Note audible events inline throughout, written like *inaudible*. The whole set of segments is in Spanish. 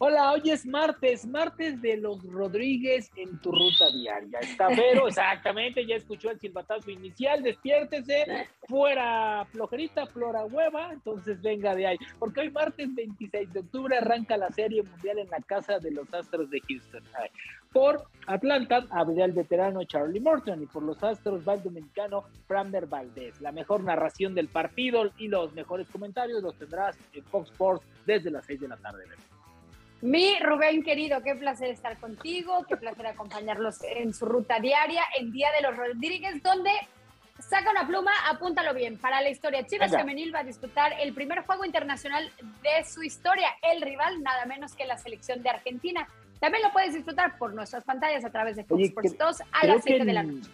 Hola, hoy es martes, martes de los Rodríguez en tu ruta diaria. Está Vero, *laughs* exactamente, ya escuchó el silbatazo inicial, despiértese, fuera flojerita, flora hueva, entonces venga de ahí. Porque hoy martes 26 de octubre arranca la Serie Mundial en la casa de los Astros de Houston. Por Atlanta habría el veterano Charlie Morton y por los Astros va el dominicano Framber Valdez. La mejor narración del partido y los mejores comentarios los tendrás en Fox Sports desde las 6 de la tarde. Mi Rubén querido, qué placer estar contigo, qué placer acompañarlos en su ruta diaria en Día de los Rodríguez, donde saca una pluma, apúntalo bien, para la historia. Chivas Femenil va a disputar el primer juego internacional de su historia, el rival nada menos que la selección de Argentina. También lo puedes disfrutar por nuestras pantallas a través de Fox Sports 2 a las 7 de la noche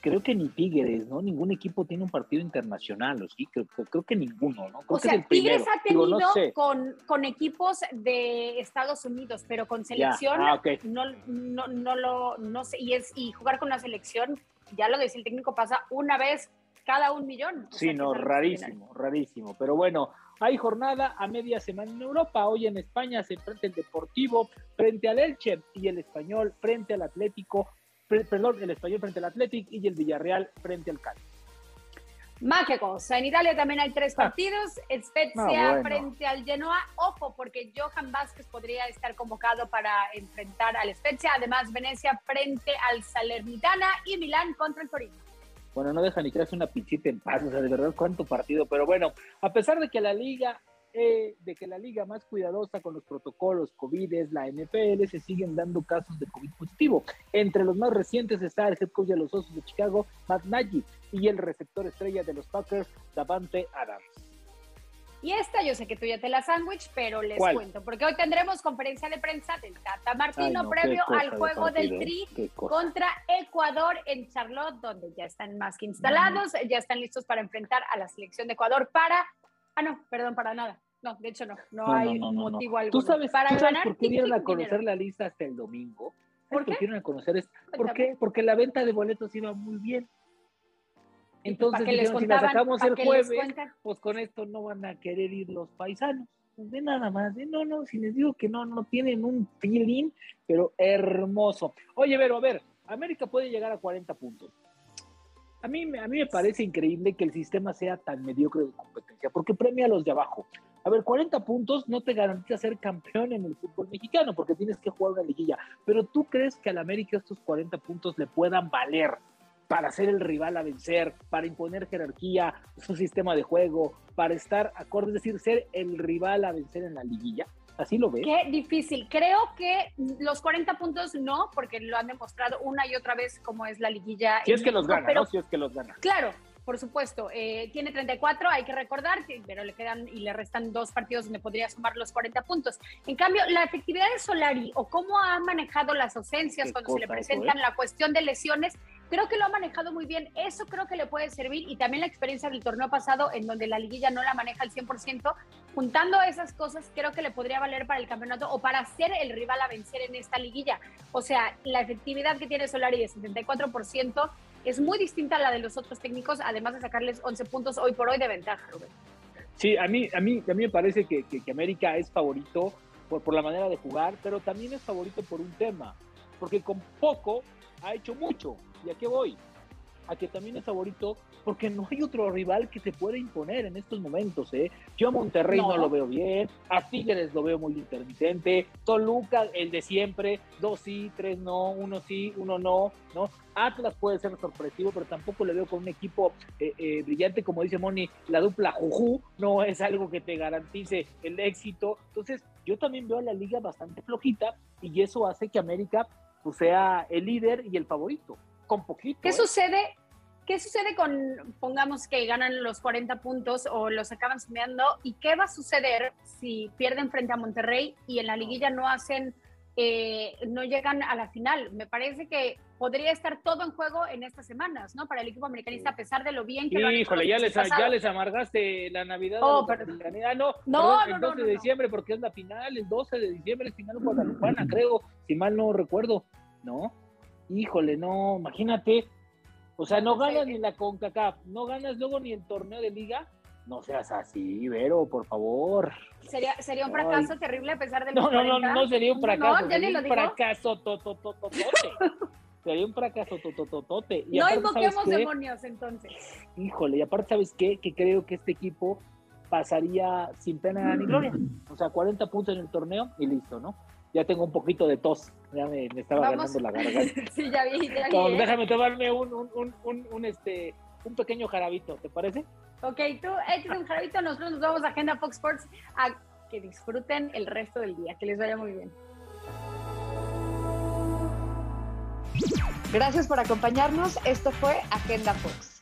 creo que ni Tigres, ¿no? Ningún equipo tiene un partido internacional, ¿o sí? Creo, creo, que ninguno, ¿no? Creo o sea, Tigres ha tenido con, con, equipos de Estados Unidos, pero con selección ah, no, no, no lo, no sé, y, es, y jugar con la selección, ya lo decía el técnico, pasa una vez cada un millón. Sí, no, rarísimo, rarísimo, pero bueno, hay jornada a media semana en Europa. Hoy en España se enfrenta el Deportivo frente al Elche y el Español frente al Atlético perdón, el Español frente al Athletic y el Villarreal frente al Cádiz. Más que cosa, en Italia también hay tres ah. partidos, Spezia ah, frente al Genoa, ojo porque Johan Vázquez podría estar convocado para enfrentar al Spezia, además Venecia frente al Salernitana y Milán contra el Torino. Bueno, no deja ni crearse una pichita en paz, o sea, de verdad cuánto partido, pero bueno, a pesar de que la liga eh, de que la liga más cuidadosa con los protocolos COVID es la NFL, se siguen dando casos de COVID positivo. Entre los más recientes está el head coach de los Osos de Chicago, Matt Nagy, y el receptor estrella de los Packers, Davante Adams. Y esta yo sé que tú ya te la sándwich, pero les cuento, porque hoy tendremos conferencia de prensa del Tata Martino previo al juego del Tri contra Ecuador en Charlotte, donde ya están más que instalados, ya están listos para enfrentar a la selección de Ecuador para Ah, no, perdón, para nada. No, de hecho no, no, hay motivo alguno. ¿Tú sabes, para ganar, por qué dieron a conocer la lista hasta el domingo? ¿Por qué? dieron a conocer esto? ¿Por qué? Porque la venta de boletos iba muy bien. Entonces, dijeron, si la sacamos el jueves, pues con esto no van a querer ir los paisanos. Pues de nada más, de no, no, si les digo que no, no tienen un feeling, pero hermoso. Oye, pero a ver, América puede llegar a 40 puntos. A mí, a mí me parece increíble que el sistema sea tan mediocre de competencia, porque premia a los de abajo. A ver, 40 puntos no te garantiza ser campeón en el fútbol mexicano, porque tienes que jugar una liguilla. Pero tú crees que al América estos 40 puntos le puedan valer para ser el rival a vencer, para imponer jerarquía, su sistema de juego, para estar acorde, es decir, ser el rival a vencer en la liguilla. ¿Así lo ves? Qué difícil. Creo que los 40 puntos no, porque lo han demostrado una y otra vez como es la liguilla. Si es que los gana, pero, ¿no? Si es que los gana. Claro, por supuesto. Eh, tiene 34, hay que recordar, pero le quedan y le restan dos partidos donde podría sumar los 40 puntos. En cambio, la efectividad de Solari o cómo ha manejado las ausencias cuando se le presentan ¿eh? la cuestión de lesiones creo que lo ha manejado muy bien. Eso creo que le puede servir y también la experiencia del torneo pasado en donde la liguilla no la maneja al 100%. Juntando esas cosas, creo que le podría valer para el campeonato o para ser el rival a vencer en esta liguilla. O sea, la efectividad que tiene Solari de 74% es muy distinta a la de los otros técnicos, además de sacarles 11 puntos hoy por hoy de ventaja, Rubén. Sí, a mí, a mí, a mí me parece que, que, América es favorito por, por la manera de jugar, pero también es favorito por un tema, porque con poco ha hecho mucho. ¿Y a qué voy? A que también es favorito porque no hay otro rival que se pueda imponer en estos momentos. ¿eh? Yo a Monterrey no. lo veo bien, a Tigres lo veo muy intermitente, Toluca, el de siempre, dos sí, tres no, uno sí, uno no, ¿no? Atlas puede ser sorpresivo, pero tampoco le veo con un equipo eh, eh, brillante, como dice Moni, la dupla Juju no es algo que te garantice el éxito. Entonces, yo también veo a la liga bastante flojita y eso hace que América pues, sea el líder y el favorito con poquito. ¿Qué ¿eh? sucede? ¿Qué sucede con, pongamos que ganan los 40 puntos o los acaban sumeando? ¿Y qué va a suceder si pierden frente a Monterrey y en la liguilla no hacen, eh, no llegan a la final? Me parece que podría estar todo en juego en estas semanas, ¿no? Para el equipo americanista, a pesar de lo bien que Híjole, ya les, ya les amargaste la Navidad. Oh, ah, no, no, no, el 12 de diciembre, porque es la final, el 12 de diciembre es final guadalupana, creo, si mal no recuerdo, ¿no? híjole, no, imagínate, O sea, no ganas ni la CONCACAF, no ganas luego ni el torneo de liga. No seas así, Vero, por favor. Sería, sería un fracaso terrible a pesar de No, no, no, no *laughs* sería un fracaso. No, ya ni lo digo. Un fracaso sería un fracaso totototote. No invoquemos demonios entonces. Híjole, y aparte, ¿sabes qué? Que creo que este equipo pasaría sin pena ni gloria. O sea, 40 puntos en el torneo y listo, ¿no? Ya tengo un poquito de tos, ya me, estaba ganando la *laughs* garganta. sí, ya vi, ya vi. ¿eh? Déjame tomarme un, un, un, un, este, un pequeño jarabito, ¿te parece? Ok, tú eches un jarabito, nosotros nos vamos a Agenda Fox Sports a que disfruten el resto del día, que les vaya muy bien. Gracias por acompañarnos, esto fue Agenda Fox.